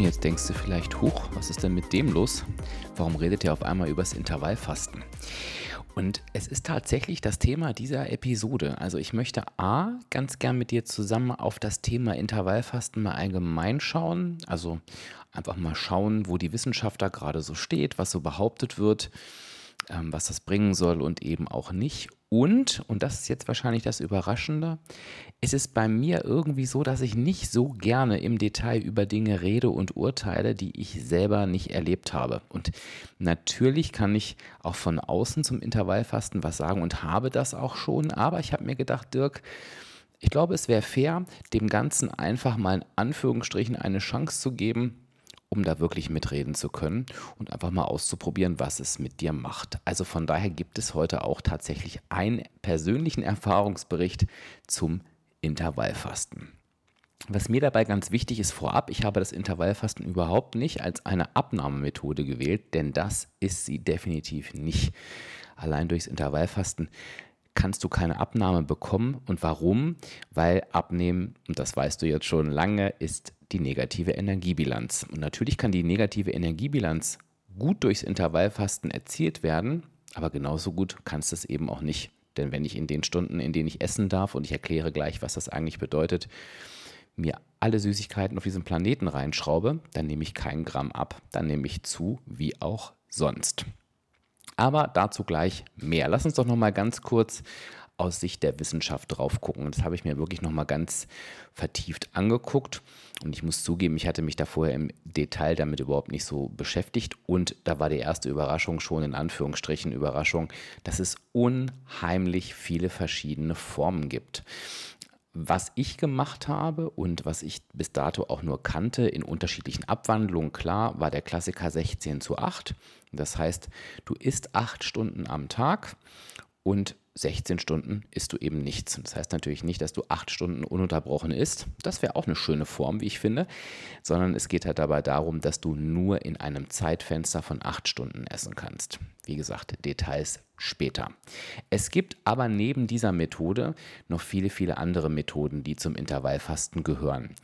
Und jetzt denkst du vielleicht, hoch, was ist denn mit dem los? Warum redet er auf einmal übers Intervallfasten? Und es ist tatsächlich das Thema dieser Episode. Also ich möchte A, ganz gern mit dir zusammen auf das Thema Intervallfasten mal allgemein schauen. Also einfach mal schauen, wo die Wissenschaft da gerade so steht, was so behauptet wird, ähm, was das bringen soll und eben auch nicht. Und, und das ist jetzt wahrscheinlich das Überraschende, es ist bei mir irgendwie so, dass ich nicht so gerne im Detail über Dinge rede und urteile, die ich selber nicht erlebt habe. Und natürlich kann ich auch von außen zum Intervallfasten was sagen und habe das auch schon, aber ich habe mir gedacht, Dirk, ich glaube, es wäre fair, dem Ganzen einfach mal in Anführungsstrichen eine Chance zu geben, um da wirklich mitreden zu können und einfach mal auszuprobieren, was es mit dir macht. Also von daher gibt es heute auch tatsächlich einen persönlichen Erfahrungsbericht zum Intervallfasten. Was mir dabei ganz wichtig ist vorab, ich habe das Intervallfasten überhaupt nicht als eine Abnahmemethode gewählt, denn das ist sie definitiv nicht. Allein durchs Intervallfasten kannst du keine Abnahme bekommen. Und warum? Weil Abnehmen, und das weißt du jetzt schon lange, ist die negative Energiebilanz. Und natürlich kann die negative Energiebilanz gut durchs Intervallfasten erzielt werden, aber genauso gut kannst du es eben auch nicht. Denn wenn ich in den Stunden, in denen ich essen darf, und ich erkläre gleich, was das eigentlich bedeutet, mir alle Süßigkeiten auf diesem Planeten reinschraube, dann nehme ich keinen Gramm ab. Dann nehme ich zu, wie auch sonst. Aber dazu gleich mehr. Lass uns doch noch mal ganz kurz aus Sicht der Wissenschaft drauf gucken. Das habe ich mir wirklich noch mal ganz vertieft angeguckt. Und ich muss zugeben, ich hatte mich da vorher im Detail damit überhaupt nicht so beschäftigt. Und da war die erste Überraschung schon in Anführungsstrichen Überraschung, dass es unheimlich viele verschiedene Formen gibt. Was ich gemacht habe und was ich bis dato auch nur kannte in unterschiedlichen Abwandlungen, klar, war der Klassiker 16 zu 8. Das heißt, du isst acht Stunden am Tag und 16 Stunden isst du eben nichts. Das heißt natürlich nicht, dass du acht Stunden ununterbrochen isst. Das wäre auch eine schöne Form, wie ich finde. Sondern es geht halt dabei darum, dass du nur in einem Zeitfenster von acht Stunden essen kannst. Wie gesagt, Details später. Es gibt aber neben dieser Methode noch viele, viele andere Methoden, die zum Intervallfasten gehören.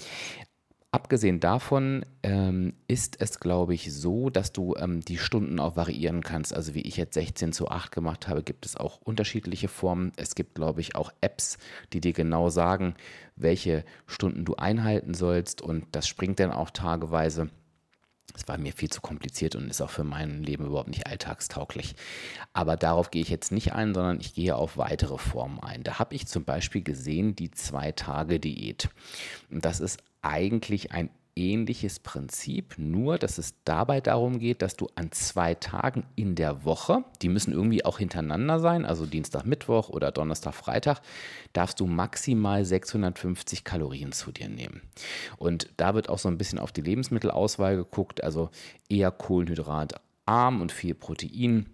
Abgesehen davon ähm, ist es, glaube ich, so, dass du ähm, die Stunden auch variieren kannst. Also wie ich jetzt 16 zu 8 gemacht habe, gibt es auch unterschiedliche Formen. Es gibt, glaube ich, auch Apps, die dir genau sagen, welche Stunden du einhalten sollst. Und das springt dann auch tageweise. Das war mir viel zu kompliziert und ist auch für mein Leben überhaupt nicht alltagstauglich. Aber darauf gehe ich jetzt nicht ein, sondern ich gehe auf weitere Formen ein. Da habe ich zum Beispiel gesehen die Zwei-Tage-Diät. Das ist eigentlich ein ähnliches Prinzip, nur dass es dabei darum geht, dass du an zwei Tagen in der Woche, die müssen irgendwie auch hintereinander sein, also Dienstag, Mittwoch oder Donnerstag, Freitag, darfst du maximal 650 Kalorien zu dir nehmen. Und da wird auch so ein bisschen auf die Lebensmittelauswahl geguckt, also eher Kohlenhydratarm und viel Protein,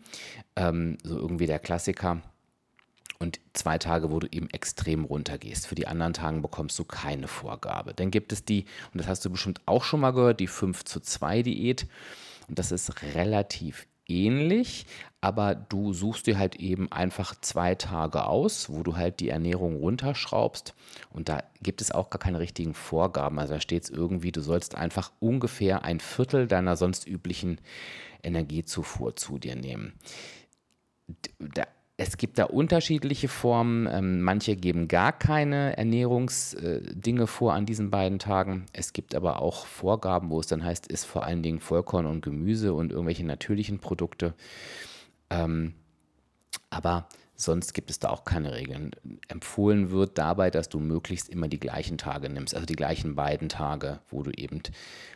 ähm, so irgendwie der Klassiker und zwei Tage, wo du eben extrem runtergehst. Für die anderen Tage bekommst du keine Vorgabe. Dann gibt es die, und das hast du bestimmt auch schon mal gehört, die 5 zu 2 Diät. Und das ist relativ ähnlich, aber du suchst dir halt eben einfach zwei Tage aus, wo du halt die Ernährung runterschraubst. Und da gibt es auch gar keine richtigen Vorgaben. Also da steht es irgendwie, du sollst einfach ungefähr ein Viertel deiner sonst üblichen Energiezufuhr zu dir nehmen. Da es gibt da unterschiedliche Formen. Ähm, manche geben gar keine Ernährungsdinge äh, vor an diesen beiden Tagen. Es gibt aber auch Vorgaben, wo es dann heißt, ist vor allen Dingen Vollkorn und Gemüse und irgendwelche natürlichen Produkte. Ähm, aber sonst gibt es da auch keine Regeln. Empfohlen wird dabei, dass du möglichst immer die gleichen Tage nimmst, also die gleichen beiden Tage, wo du eben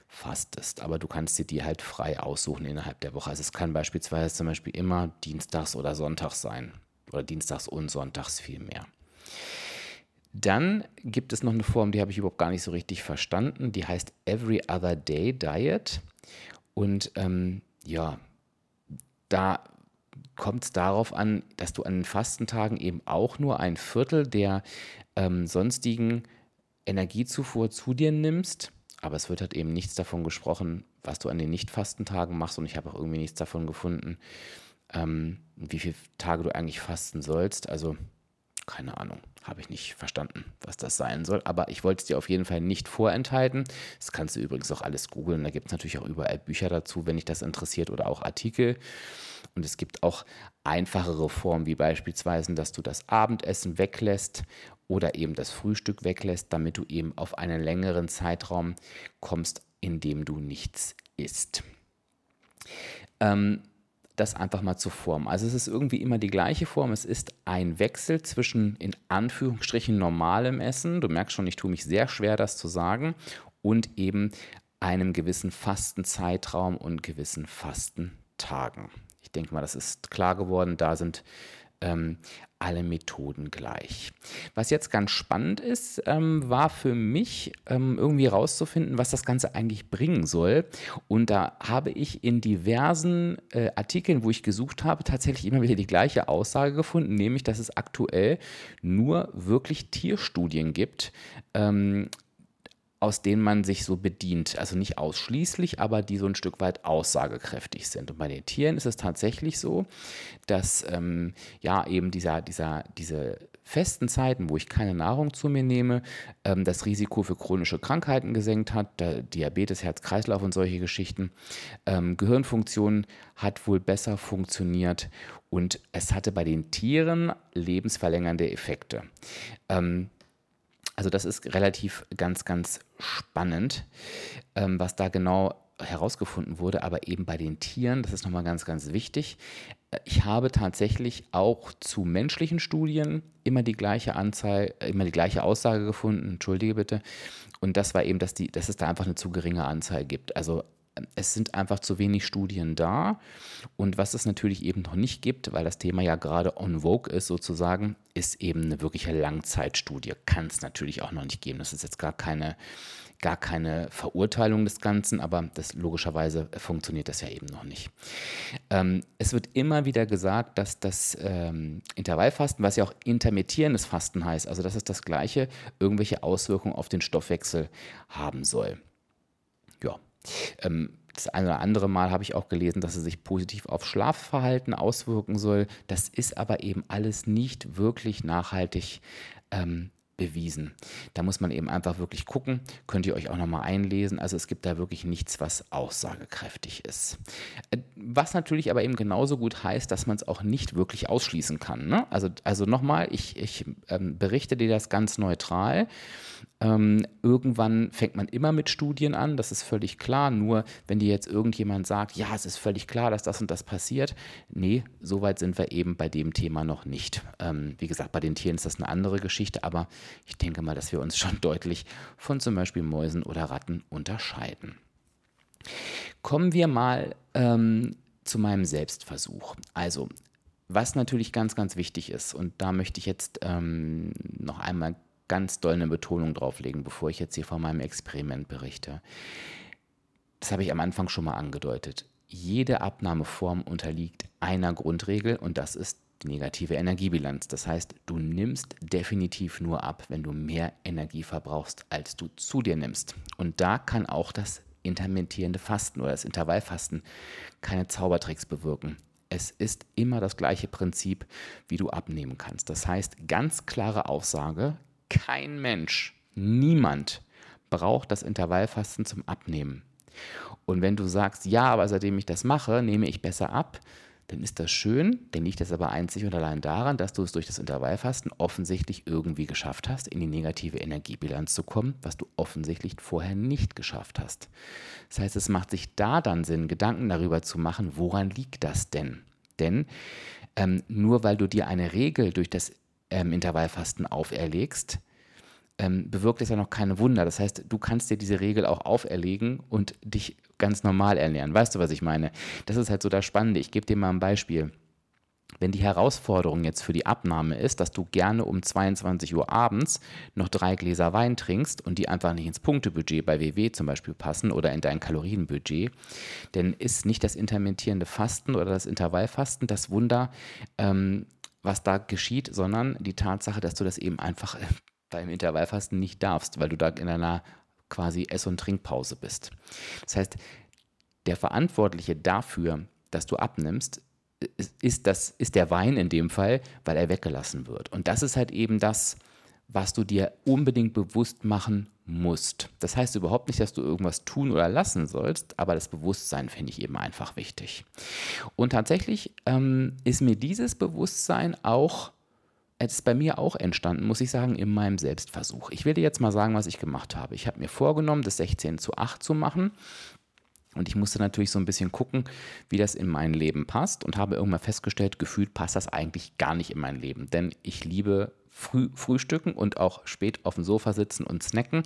fastest. Aber du kannst dir die halt frei aussuchen innerhalb der Woche. Also es kann beispielsweise zum Beispiel immer Dienstags oder Sonntags sein. Oder Dienstags und Sonntags vielmehr. Dann gibt es noch eine Form, die habe ich überhaupt gar nicht so richtig verstanden. Die heißt Every Other Day Diet. Und ähm, ja, da kommt es darauf an, dass du an den Fastentagen eben auch nur ein Viertel der ähm, sonstigen Energiezufuhr zu dir nimmst. Aber es wird halt eben nichts davon gesprochen, was du an den Nicht-Fastentagen machst. Und ich habe auch irgendwie nichts davon gefunden, ähm, wie viele Tage du eigentlich fasten sollst. Also keine Ahnung, habe ich nicht verstanden, was das sein soll. Aber ich wollte es dir auf jeden Fall nicht vorenthalten. Das kannst du übrigens auch alles googeln. Da gibt es natürlich auch überall Bücher dazu, wenn dich das interessiert oder auch Artikel. Und es gibt auch einfachere Formen, wie beispielsweise, dass du das Abendessen weglässt oder eben das Frühstück weglässt, damit du eben auf einen längeren Zeitraum kommst, in dem du nichts isst. Ähm, das einfach mal zur Form. Also es ist irgendwie immer die gleiche Form. Es ist ein Wechsel zwischen in Anführungsstrichen normalem Essen, du merkst schon, ich tue mich sehr schwer, das zu sagen, und eben einem gewissen Fastenzeitraum und gewissen Fastentagen. Ich denke mal, das ist klar geworden. Da sind ähm, alle Methoden gleich. Was jetzt ganz spannend ist, ähm, war für mich ähm, irgendwie herauszufinden, was das Ganze eigentlich bringen soll. Und da habe ich in diversen äh, Artikeln, wo ich gesucht habe, tatsächlich immer wieder die gleiche Aussage gefunden, nämlich, dass es aktuell nur wirklich Tierstudien gibt, ähm, aus denen man sich so bedient. Also nicht ausschließlich, aber die so ein Stück weit aussagekräftig sind. Und bei den Tieren ist es tatsächlich so, dass ähm, ja eben dieser, dieser, diese festen Zeiten, wo ich keine Nahrung zu mir nehme, ähm, das Risiko für chronische Krankheiten gesenkt hat, Diabetes, Herz-Kreislauf und solche Geschichten. Ähm, Gehirnfunktion hat wohl besser funktioniert und es hatte bei den Tieren lebensverlängernde Effekte. Ähm, also das ist relativ ganz, ganz spannend, ähm, was da genau herausgefunden wurde, aber eben bei den Tieren, das ist nochmal ganz, ganz wichtig. Äh, ich habe tatsächlich auch zu menschlichen Studien immer die gleiche Anzahl, äh, immer die gleiche Aussage gefunden, entschuldige bitte. Und das war eben, dass, die, dass es da einfach eine zu geringe Anzahl gibt. Also es sind einfach zu wenig Studien da. Und was es natürlich eben noch nicht gibt, weil das Thema ja gerade on vogue ist sozusagen, ist eben eine wirkliche Langzeitstudie. Kann es natürlich auch noch nicht geben. Das ist jetzt gar keine, gar keine Verurteilung des Ganzen, aber das logischerweise funktioniert das ja eben noch nicht. Ähm, es wird immer wieder gesagt, dass das ähm, Intervallfasten, was ja auch intermittierendes Fasten heißt, also dass es das gleiche, irgendwelche Auswirkungen auf den Stoffwechsel haben soll. Ja, ähm, das eine oder andere Mal habe ich auch gelesen, dass es sich positiv auf Schlafverhalten auswirken soll. Das ist aber eben alles nicht wirklich nachhaltig ähm, bewiesen. Da muss man eben einfach wirklich gucken. Könnt ihr euch auch nochmal einlesen. Also es gibt da wirklich nichts, was aussagekräftig ist. Äh, was natürlich aber eben genauso gut heißt, dass man es auch nicht wirklich ausschließen kann. Ne? Also, also nochmal, ich, ich ähm, berichte dir das ganz neutral. Ähm, irgendwann fängt man immer mit Studien an, das ist völlig klar. Nur wenn dir jetzt irgendjemand sagt, ja, es ist völlig klar, dass das und das passiert, nee, so weit sind wir eben bei dem Thema noch nicht. Ähm, wie gesagt, bei den Tieren ist das eine andere Geschichte, aber ich denke mal, dass wir uns schon deutlich von zum Beispiel Mäusen oder Ratten unterscheiden. Kommen wir mal ähm, zu meinem Selbstversuch. Also, was natürlich ganz, ganz wichtig ist, und da möchte ich jetzt ähm, noch einmal ganz doll eine Betonung drauflegen, bevor ich jetzt hier von meinem Experiment berichte. Das habe ich am Anfang schon mal angedeutet. Jede Abnahmeform unterliegt einer Grundregel und das ist die negative Energiebilanz. Das heißt, du nimmst definitiv nur ab, wenn du mehr Energie verbrauchst, als du zu dir nimmst. Und da kann auch das intermittierende Fasten oder das Intervallfasten keine Zaubertricks bewirken. Es ist immer das gleiche Prinzip, wie du abnehmen kannst. Das heißt, ganz klare Aussage, kein Mensch, niemand braucht das Intervallfasten zum Abnehmen. Und wenn du sagst, ja, aber seitdem ich das mache, nehme ich besser ab, dann ist das schön, dann liegt das aber einzig und allein daran, dass du es durch das Intervallfasten offensichtlich irgendwie geschafft hast, in die negative Energiebilanz zu kommen, was du offensichtlich vorher nicht geschafft hast. Das heißt, es macht sich da dann Sinn, Gedanken darüber zu machen, woran liegt das denn? Denn ähm, nur weil du dir eine Regel durch das ähm, Intervallfasten auferlegst, ähm, bewirkt es ja noch keine Wunder. Das heißt, du kannst dir diese Regel auch auferlegen und dich ganz normal ernähren. Weißt du, was ich meine? Das ist halt so das Spannende. Ich gebe dir mal ein Beispiel. wenn die Herausforderung jetzt für die Abnahme ist, dass du gerne um 22 Uhr abends noch drei Gläser Wein trinkst und die einfach nicht ins Punktebudget bei WW zum Beispiel passen oder in dein Kalorienbudget, dann ist nicht das intermittierende Fasten oder das Intervallfasten das Wunder, ähm, was da geschieht, sondern die Tatsache, dass du das eben einfach beim Intervallfasten nicht darfst, weil du da in einer quasi Ess- und Trinkpause bist. Das heißt, der Verantwortliche dafür, dass du abnimmst, ist, das, ist der Wein in dem Fall, weil er weggelassen wird. Und das ist halt eben das, was du dir unbedingt bewusst machen musst. Das heißt überhaupt nicht, dass du irgendwas tun oder lassen sollst, aber das Bewusstsein finde ich eben einfach wichtig. Und tatsächlich ähm, ist mir dieses Bewusstsein auch, es ist bei mir auch entstanden, muss ich sagen, in meinem Selbstversuch. Ich will dir jetzt mal sagen, was ich gemacht habe. Ich habe mir vorgenommen, das 16 zu 8 zu machen. Und ich musste natürlich so ein bisschen gucken, wie das in mein Leben passt und habe irgendwann festgestellt, gefühlt passt das eigentlich gar nicht in mein Leben. Denn ich liebe Früh Frühstücken und auch spät auf dem Sofa sitzen und snacken.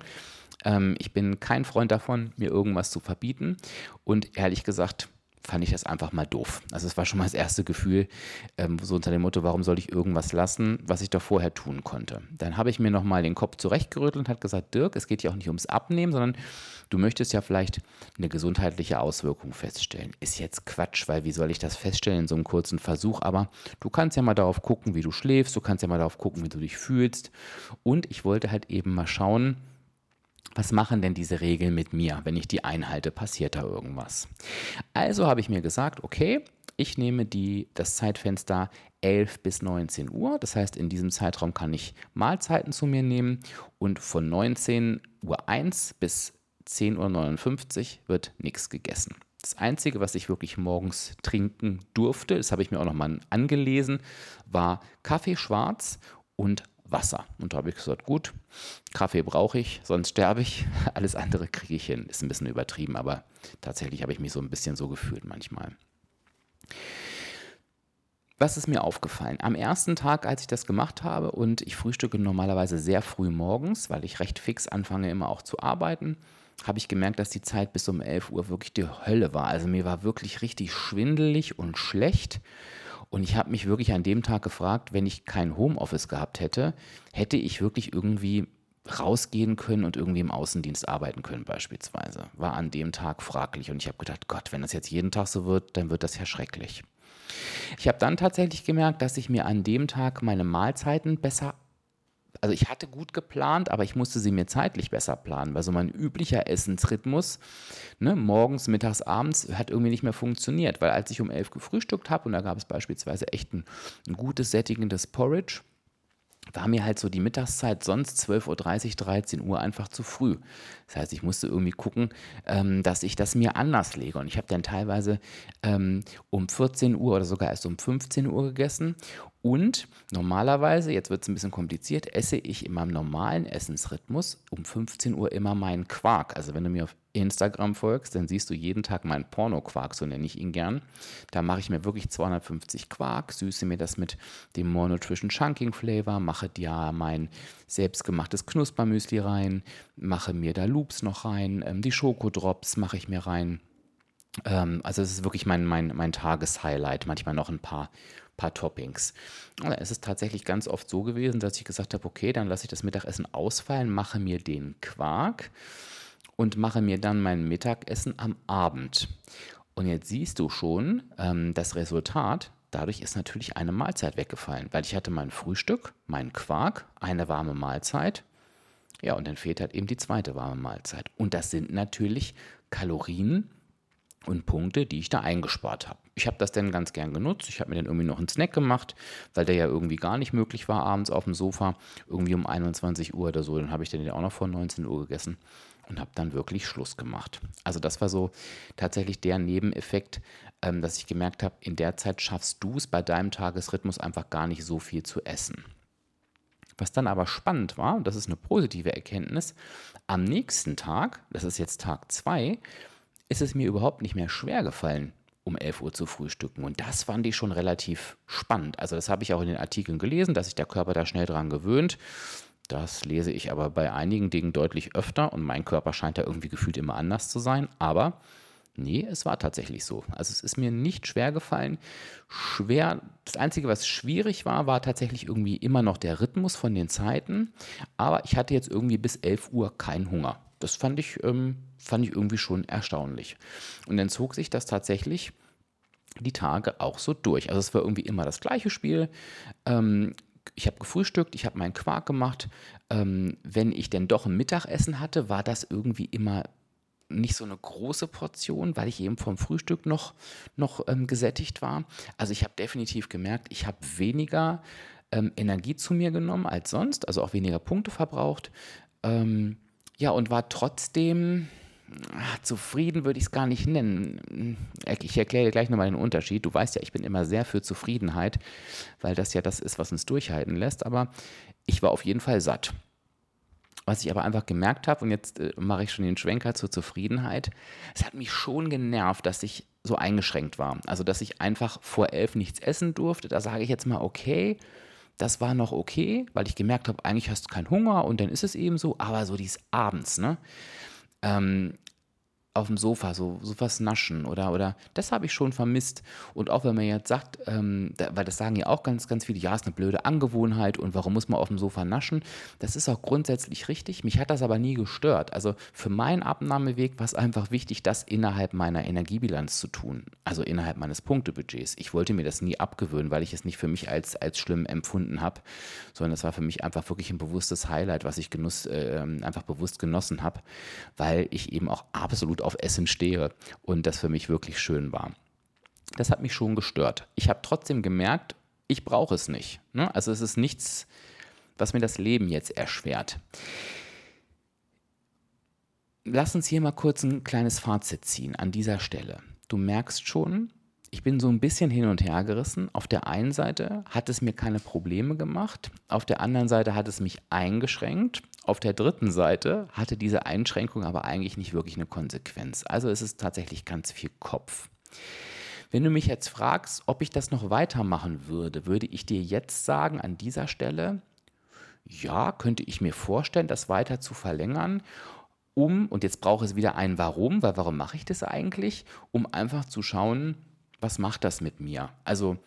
Ähm, ich bin kein Freund davon, mir irgendwas zu verbieten. Und ehrlich gesagt, fand ich das einfach mal doof. Also es war schon mal das erste Gefühl, ähm, so unter dem Motto, warum soll ich irgendwas lassen, was ich doch vorher tun konnte. Dann habe ich mir nochmal den Kopf zurechtgerüttelt und hat gesagt, Dirk, es geht ja auch nicht ums Abnehmen, sondern du möchtest ja vielleicht eine gesundheitliche Auswirkung feststellen. Ist jetzt Quatsch, weil wie soll ich das feststellen in so einem kurzen Versuch, aber du kannst ja mal darauf gucken, wie du schläfst, du kannst ja mal darauf gucken, wie du dich fühlst. Und ich wollte halt eben mal schauen, was machen denn diese Regeln mit mir? Wenn ich die einhalte, passiert da irgendwas. Also habe ich mir gesagt, okay, ich nehme die, das Zeitfenster 11 bis 19 Uhr. Das heißt, in diesem Zeitraum kann ich Mahlzeiten zu mir nehmen und von 19 Uhr 1 bis 10.59 Uhr wird nichts gegessen. Das Einzige, was ich wirklich morgens trinken durfte, das habe ich mir auch nochmal angelesen, war Kaffee schwarz und Wasser. Und da habe ich gesagt, gut, Kaffee brauche ich, sonst sterbe ich. Alles andere kriege ich hin. Ist ein bisschen übertrieben, aber tatsächlich habe ich mich so ein bisschen so gefühlt manchmal. Was ist mir aufgefallen? Am ersten Tag, als ich das gemacht habe und ich frühstücke normalerweise sehr früh morgens, weil ich recht fix anfange immer auch zu arbeiten, habe ich gemerkt, dass die Zeit bis um 11 Uhr wirklich die Hölle war. Also mir war wirklich richtig schwindelig und schlecht. Und ich habe mich wirklich an dem Tag gefragt, wenn ich kein Homeoffice gehabt hätte, hätte ich wirklich irgendwie rausgehen können und irgendwie im Außendienst arbeiten können beispielsweise. War an dem Tag fraglich und ich habe gedacht, Gott, wenn das jetzt jeden Tag so wird, dann wird das ja schrecklich. Ich habe dann tatsächlich gemerkt, dass ich mir an dem Tag meine Mahlzeiten besser also ich hatte gut geplant, aber ich musste sie mir zeitlich besser planen, weil so mein üblicher Essensrhythmus, ne, morgens, mittags, abends, hat irgendwie nicht mehr funktioniert, weil als ich um elf gefrühstückt habe und da gab es beispielsweise echt ein, ein gutes, sättigendes Porridge, war mir halt so die Mittagszeit sonst 12.30 Uhr, 13 Uhr einfach zu früh. Das heißt, ich musste irgendwie gucken, ähm, dass ich das mir anders lege. Und ich habe dann teilweise ähm, um 14 Uhr oder sogar erst um 15 Uhr gegessen. Und normalerweise, jetzt wird es ein bisschen kompliziert, esse ich in meinem normalen Essensrhythmus um 15 Uhr immer meinen Quark. Also wenn du mir auf Instagram folgst, dann siehst du jeden Tag meinen Porno-Quark, so nenne ich ihn gern. Da mache ich mir wirklich 250 Quark, süße mir das mit dem More Nutrition Chunking Flavor, mache ja mein selbstgemachtes Knuspermüsli rein, mache mir da Loops noch rein, ähm, die Schokodrops mache ich mir rein. Ähm, also es ist wirklich mein, mein, mein Tageshighlight, manchmal noch ein paar paar Toppings. Und es ist tatsächlich ganz oft so gewesen, dass ich gesagt habe, okay, dann lasse ich das Mittagessen ausfallen, mache mir den Quark und mache mir dann mein Mittagessen am Abend. Und jetzt siehst du schon ähm, das Resultat. Dadurch ist natürlich eine Mahlzeit weggefallen, weil ich hatte mein Frühstück, meinen Quark, eine warme Mahlzeit. Ja, und dann fehlt halt eben die zweite warme Mahlzeit. Und das sind natürlich Kalorien und Punkte, die ich da eingespart habe. Ich habe das dann ganz gern genutzt. Ich habe mir dann irgendwie noch einen Snack gemacht, weil der ja irgendwie gar nicht möglich war abends auf dem Sofa, irgendwie um 21 Uhr oder so. Dann habe ich den auch noch vor 19 Uhr gegessen und habe dann wirklich Schluss gemacht. Also das war so tatsächlich der Nebeneffekt, ähm, dass ich gemerkt habe, in der Zeit schaffst du es bei deinem Tagesrhythmus einfach gar nicht so viel zu essen. Was dann aber spannend war, und das ist eine positive Erkenntnis, am nächsten Tag, das ist jetzt Tag 2, ist es mir überhaupt nicht mehr schwer gefallen, um 11 Uhr zu frühstücken. Und das fand ich schon relativ spannend. Also das habe ich auch in den Artikeln gelesen, dass sich der Körper da schnell dran gewöhnt. Das lese ich aber bei einigen Dingen deutlich öfter und mein Körper scheint da irgendwie gefühlt immer anders zu sein. Aber Nee, es war tatsächlich so. Also es ist mir nicht schwer gefallen. Schwer, das Einzige, was schwierig war, war tatsächlich irgendwie immer noch der Rhythmus von den Zeiten. Aber ich hatte jetzt irgendwie bis 11 Uhr keinen Hunger. Das fand ich, ähm, fand ich irgendwie schon erstaunlich. Und dann zog sich das tatsächlich die Tage auch so durch. Also es war irgendwie immer das gleiche Spiel. Ähm, ich habe gefrühstückt, ich habe meinen Quark gemacht. Ähm, wenn ich denn doch ein Mittagessen hatte, war das irgendwie immer nicht so eine große Portion, weil ich eben vom Frühstück noch, noch ähm, gesättigt war. Also ich habe definitiv gemerkt, ich habe weniger ähm, Energie zu mir genommen als sonst, also auch weniger Punkte verbraucht. Ähm, ja, und war trotzdem zufrieden, würde ich es gar nicht nennen. Ich erkläre dir gleich nochmal den Unterschied. Du weißt ja, ich bin immer sehr für Zufriedenheit, weil das ja das ist, was uns durchhalten lässt. Aber ich war auf jeden Fall satt. Was ich aber einfach gemerkt habe, und jetzt äh, mache ich schon den Schwenker zur Zufriedenheit, es hat mich schon genervt, dass ich so eingeschränkt war. Also, dass ich einfach vor elf nichts essen durfte. Da sage ich jetzt mal, okay, das war noch okay, weil ich gemerkt habe, eigentlich hast du keinen Hunger und dann ist es eben so, aber so dies abends, ne? Ähm, auf dem Sofa, so, so was naschen oder, oder das habe ich schon vermisst. Und auch wenn man jetzt sagt, ähm, da, weil das sagen ja auch ganz, ganz viele, ja, ist eine blöde Angewohnheit und warum muss man auf dem Sofa naschen? Das ist auch grundsätzlich richtig. Mich hat das aber nie gestört. Also für meinen Abnahmeweg war es einfach wichtig, das innerhalb meiner Energiebilanz zu tun, also innerhalb meines Punktebudgets. Ich wollte mir das nie abgewöhnen, weil ich es nicht für mich als, als schlimm empfunden habe, sondern das war für mich einfach wirklich ein bewusstes Highlight, was ich genuss, äh, einfach bewusst genossen habe, weil ich eben auch absolut auf Essen stehe und das für mich wirklich schön war. Das hat mich schon gestört. Ich habe trotzdem gemerkt, ich brauche es nicht. Ne? Also es ist nichts, was mir das Leben jetzt erschwert. Lass uns hier mal kurz ein kleines Fazit ziehen an dieser Stelle. Du merkst schon, ich bin so ein bisschen hin und her gerissen. Auf der einen Seite hat es mir keine Probleme gemacht, auf der anderen Seite hat es mich eingeschränkt. Auf der dritten Seite hatte diese Einschränkung aber eigentlich nicht wirklich eine Konsequenz. Also ist es tatsächlich ganz viel Kopf. Wenn du mich jetzt fragst, ob ich das noch weitermachen würde, würde ich dir jetzt sagen an dieser Stelle, ja, könnte ich mir vorstellen, das weiter zu verlängern um, und jetzt brauche es wieder ein Warum, weil warum mache ich das eigentlich? Um einfach zu schauen, was macht das mit mir? Also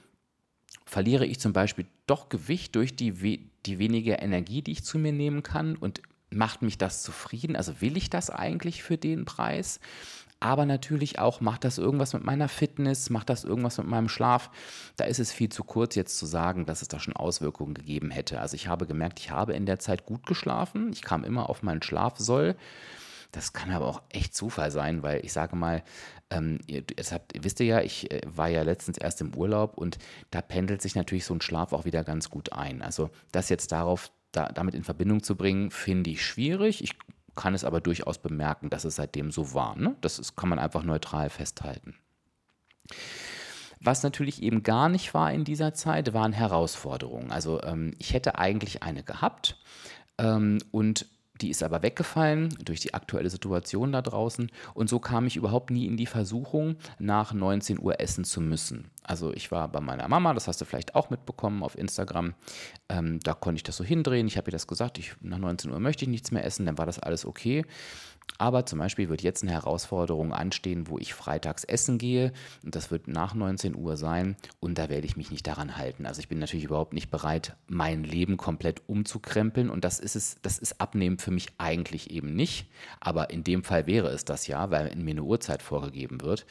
verliere ich zum Beispiel doch Gewicht durch die, die weniger Energie, die ich zu mir nehmen kann und macht mich das zufrieden? Also will ich das eigentlich für den Preis? Aber natürlich auch, macht das irgendwas mit meiner Fitness, macht das irgendwas mit meinem Schlaf? Da ist es viel zu kurz jetzt zu sagen, dass es da schon Auswirkungen gegeben hätte. Also ich habe gemerkt, ich habe in der Zeit gut geschlafen. Ich kam immer auf meinen Schlafsoll. Das kann aber auch echt Zufall sein, weil ich sage mal, ähm, ihr, habt, wisst ihr ja, ich äh, war ja letztens erst im Urlaub und da pendelt sich natürlich so ein Schlaf auch wieder ganz gut ein. Also das jetzt darauf, da, damit in Verbindung zu bringen, finde ich schwierig. Ich kann es aber durchaus bemerken, dass es seitdem so war. Ne? Das ist, kann man einfach neutral festhalten. Was natürlich eben gar nicht war in dieser Zeit, waren Herausforderungen. Also ähm, ich hätte eigentlich eine gehabt ähm, und die ist aber weggefallen durch die aktuelle Situation da draußen und so kam ich überhaupt nie in die Versuchung, nach 19 Uhr essen zu müssen. Also ich war bei meiner Mama, das hast du vielleicht auch mitbekommen auf Instagram. Ähm, da konnte ich das so hindrehen. Ich habe ihr das gesagt, ich, nach 19 Uhr möchte ich nichts mehr essen, dann war das alles okay. Aber zum Beispiel wird jetzt eine Herausforderung anstehen, wo ich freitags essen gehe. Und das wird nach 19 Uhr sein. Und da werde ich mich nicht daran halten. Also ich bin natürlich überhaupt nicht bereit, mein Leben komplett umzukrempeln. Und das ist es, das ist Abnehmen für mich eigentlich eben nicht. Aber in dem Fall wäre es das ja, weil mir eine Uhrzeit vorgegeben wird.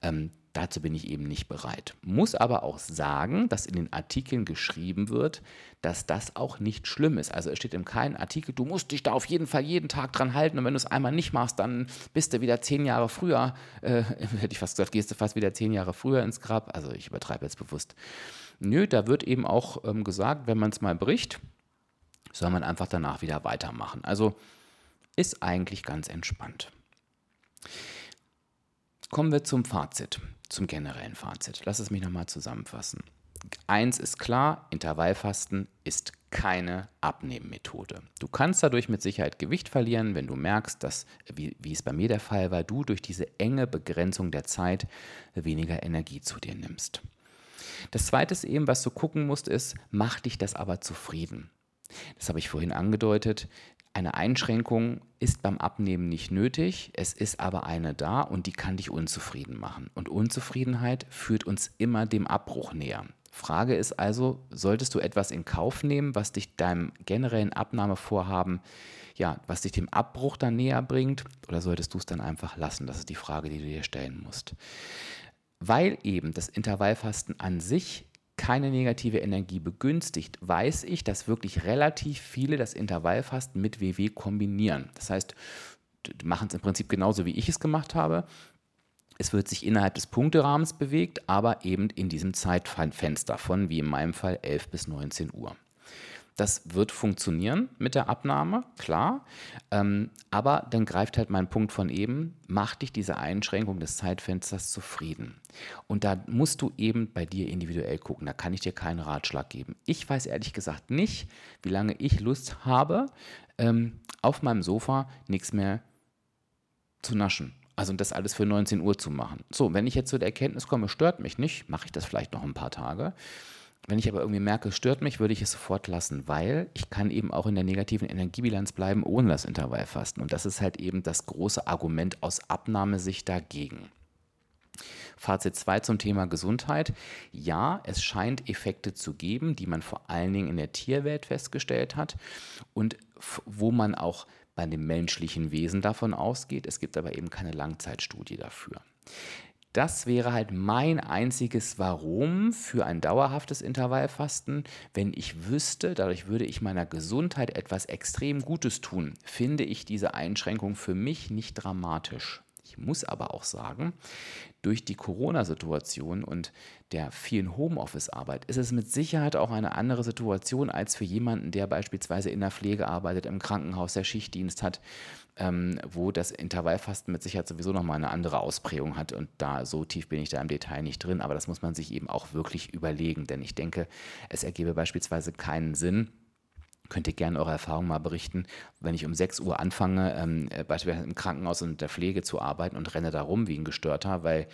Ähm, Dazu bin ich eben nicht bereit. Muss aber auch sagen, dass in den Artikeln geschrieben wird, dass das auch nicht schlimm ist. Also es steht in keinem Artikel, du musst dich da auf jeden Fall jeden Tag dran halten und wenn du es einmal nicht machst, dann bist du wieder zehn Jahre früher, äh, hätte ich fast gesagt, gehst du fast wieder zehn Jahre früher ins Grab. Also ich übertreibe jetzt bewusst. Nö, da wird eben auch ähm, gesagt, wenn man es mal bricht, soll man einfach danach wieder weitermachen. Also ist eigentlich ganz entspannt. Kommen wir zum Fazit zum generellen Fazit. Lass es mich nochmal zusammenfassen. Eins ist klar, Intervallfasten ist keine Abnehmmethode. Du kannst dadurch mit Sicherheit Gewicht verlieren, wenn du merkst, dass, wie, wie es bei mir der Fall war, du durch diese enge Begrenzung der Zeit weniger Energie zu dir nimmst. Das zweite ist eben, was du gucken musst, ist, macht dich das aber zufrieden? Das habe ich vorhin angedeutet Eine Einschränkung ist beim Abnehmen nicht nötig, es ist aber eine da und die kann dich unzufrieden machen. Und Unzufriedenheit führt uns immer dem Abbruch näher. Frage ist also, solltest du etwas in Kauf nehmen, was dich deinem generellen Abnahmevorhaben, ja, was dich dem Abbruch dann näher bringt, oder solltest du es dann einfach lassen? Das ist die Frage, die du dir stellen musst. Weil eben das Intervallfasten an sich keine negative Energie begünstigt, weiß ich, dass wirklich relativ viele das Intervallfasten mit WW kombinieren. Das heißt, machen es im Prinzip genauso, wie ich es gemacht habe. Es wird sich innerhalb des Punkterahmens bewegt, aber eben in diesem Zeitfenster von, wie in meinem Fall, 11 bis 19 Uhr. Das wird funktionieren mit der Abnahme, klar. Ähm, aber dann greift halt mein Punkt von eben, macht dich diese Einschränkung des Zeitfensters zufrieden. Und da musst du eben bei dir individuell gucken. Da kann ich dir keinen Ratschlag geben. Ich weiß ehrlich gesagt nicht, wie lange ich Lust habe, ähm, auf meinem Sofa nichts mehr zu naschen. Also das alles für 19 Uhr zu machen. So, wenn ich jetzt zu der Erkenntnis komme, stört mich nicht, mache ich das vielleicht noch ein paar Tage. Wenn ich aber irgendwie merke, es stört mich, würde ich es sofort lassen, weil ich kann eben auch in der negativen Energiebilanz bleiben ohne das Intervallfasten. Und das ist halt eben das große Argument aus Abnahmesicht dagegen. Fazit 2 zum Thema Gesundheit. Ja, es scheint Effekte zu geben, die man vor allen Dingen in der Tierwelt festgestellt hat und wo man auch bei dem menschlichen Wesen davon ausgeht. Es gibt aber eben keine Langzeitstudie dafür. Das wäre halt mein einziges Warum für ein dauerhaftes Intervallfasten. Wenn ich wüsste, dadurch würde ich meiner Gesundheit etwas extrem Gutes tun, finde ich diese Einschränkung für mich nicht dramatisch. Ich muss aber auch sagen, durch die Corona-Situation und der vielen Homeoffice-Arbeit ist es mit Sicherheit auch eine andere Situation als für jemanden, der beispielsweise in der Pflege arbeitet, im Krankenhaus, der Schichtdienst hat, ähm, wo das Intervallfasten mit Sicherheit sowieso nochmal eine andere Ausprägung hat. Und da so tief bin ich da im Detail nicht drin, aber das muss man sich eben auch wirklich überlegen, denn ich denke, es ergebe beispielsweise keinen Sinn, könnt ihr gerne eure Erfahrungen mal berichten. Wenn ich um 6 Uhr anfange, ähm, äh, beispielsweise im Krankenhaus und der Pflege zu arbeiten und renne da rum wie ein Gestörter, weil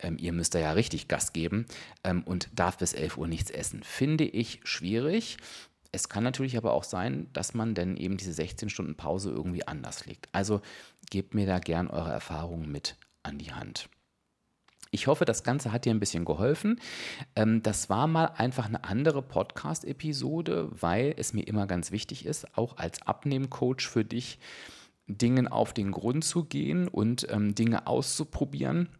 ähm, ihr müsst da ja richtig Gas geben ähm, und darf bis 11 Uhr nichts essen, finde ich schwierig. Es kann natürlich aber auch sein, dass man dann eben diese 16 Stunden Pause irgendwie anders legt. Also gebt mir da gern eure Erfahrungen mit an die Hand. Ich hoffe, das Ganze hat dir ein bisschen geholfen. Ähm, das war mal einfach eine andere Podcast-Episode, weil es mir immer ganz wichtig ist, auch als Abnehmcoach für dich Dingen auf den Grund zu gehen und ähm, Dinge auszuprobieren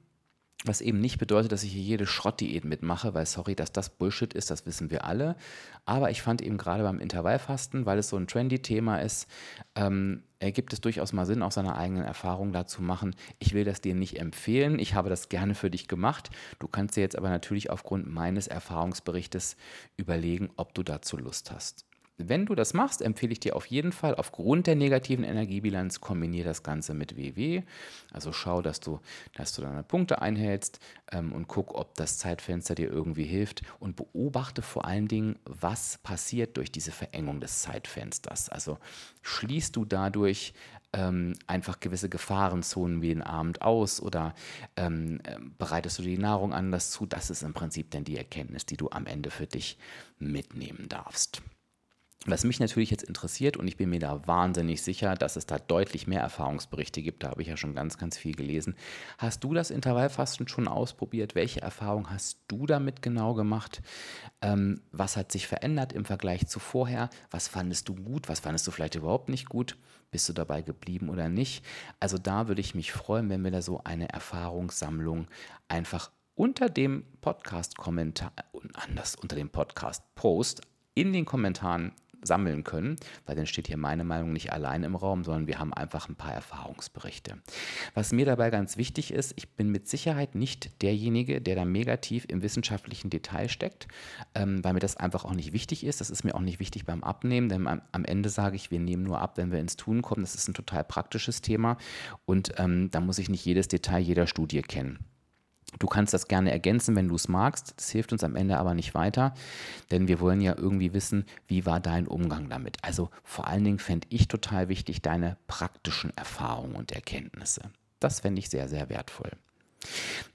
was eben nicht bedeutet, dass ich hier jede Schrottdiät mitmache, weil sorry, dass das Bullshit ist, das wissen wir alle. Aber ich fand eben gerade beim Intervallfasten, weil es so ein trendy Thema ist, ähm, ergibt es durchaus mal Sinn, auch seine eigenen Erfahrungen dazu machen. Ich will das dir nicht empfehlen. Ich habe das gerne für dich gemacht. Du kannst dir jetzt aber natürlich aufgrund meines Erfahrungsberichtes überlegen, ob du dazu Lust hast. Wenn du das machst, empfehle ich dir auf jeden Fall aufgrund der negativen Energiebilanz, kombiniere das Ganze mit WW. Also schau, dass du, dass du deine Punkte einhältst ähm, und guck, ob das Zeitfenster dir irgendwie hilft und beobachte vor allen Dingen, was passiert durch diese Verengung des Zeitfensters. Also schließt du dadurch ähm, einfach gewisse Gefahrenzonen wie den Abend aus oder ähm, ähm, bereitest du die Nahrung anders zu? Das ist im Prinzip dann die Erkenntnis, die du am Ende für dich mitnehmen darfst. Was mich natürlich jetzt interessiert, und ich bin mir da wahnsinnig sicher, dass es da deutlich mehr Erfahrungsberichte gibt, da habe ich ja schon ganz, ganz viel gelesen. Hast du das Intervallfasten schon ausprobiert? Welche Erfahrung hast du damit genau gemacht? Ähm, was hat sich verändert im Vergleich zu vorher? Was fandest du gut? Was fandest du vielleicht überhaupt nicht gut? Bist du dabei geblieben oder nicht? Also da würde ich mich freuen, wenn wir da so eine Erfahrungssammlung einfach unter dem Podcast-Kommentar, anders unter dem Podcast-Post in den Kommentaren sammeln können, weil dann steht hier meine Meinung nicht allein im Raum, sondern wir haben einfach ein paar Erfahrungsberichte. Was mir dabei ganz wichtig ist, ich bin mit Sicherheit nicht derjenige, der da mega tief im wissenschaftlichen Detail steckt, ähm, weil mir das einfach auch nicht wichtig ist. Das ist mir auch nicht wichtig beim Abnehmen, denn am, am Ende sage ich, wir nehmen nur ab, wenn wir ins Tun kommen. Das ist ein total praktisches Thema und ähm, da muss ich nicht jedes Detail jeder Studie kennen. Du kannst das gerne ergänzen, wenn du es magst. Das hilft uns am Ende aber nicht weiter, denn wir wollen ja irgendwie wissen, wie war dein Umgang damit. Also vor allen Dingen fände ich total wichtig deine praktischen Erfahrungen und Erkenntnisse. Das fände ich sehr, sehr wertvoll.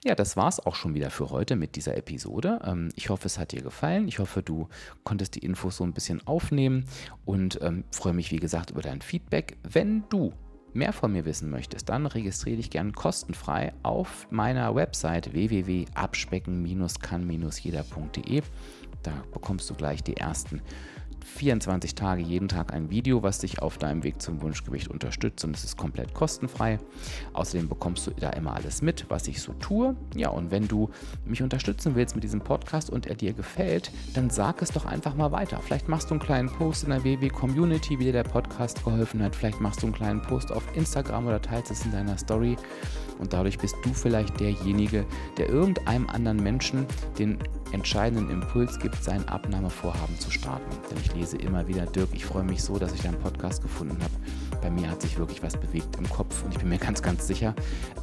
Ja, das war's auch schon wieder für heute mit dieser Episode. Ähm, ich hoffe, es hat dir gefallen. Ich hoffe, du konntest die Infos so ein bisschen aufnehmen und ähm, freue mich, wie gesagt, über dein Feedback. Wenn du mehr von mir wissen möchtest, dann registriere dich gern kostenfrei auf meiner Website www.abspecken-kann-jeder.de. Da bekommst du gleich die ersten 24 Tage jeden Tag ein Video, was dich auf deinem Weg zum Wunschgewicht unterstützt und es ist komplett kostenfrei. Außerdem bekommst du da immer alles mit, was ich so tue. Ja, und wenn du mich unterstützen willst mit diesem Podcast und er dir gefällt, dann sag es doch einfach mal weiter. Vielleicht machst du einen kleinen Post in der WW Community, wie dir der Podcast geholfen hat. Vielleicht machst du einen kleinen Post auf Instagram oder teilst es in deiner Story. Und dadurch bist du vielleicht derjenige, der irgendeinem anderen Menschen den entscheidenden Impuls gibt, sein Abnahmevorhaben zu starten. Denn ich lese immer wieder, Dirk, ich freue mich so, dass ich deinen Podcast gefunden habe. Bei mir hat sich wirklich was bewegt im Kopf und ich bin mir ganz, ganz sicher,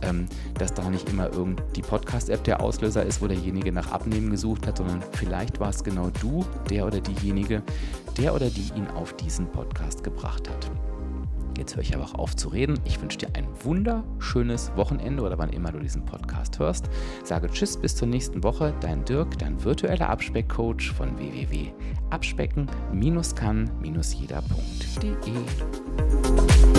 ähm, dass da nicht immer irgend die Podcast-App der Auslöser ist, wo derjenige nach Abnehmen gesucht hat, sondern vielleicht war es genau du, der oder diejenige, der oder die ihn auf diesen Podcast gebracht hat. Jetzt höre ich aber auch auf zu reden. Ich wünsche dir ein wunderschönes Wochenende oder wann immer du diesen Podcast hörst. Sage Tschüss bis zur nächsten Woche. Dein Dirk, dein virtueller Abspeckcoach von www.abspecken-kann-jeder.de.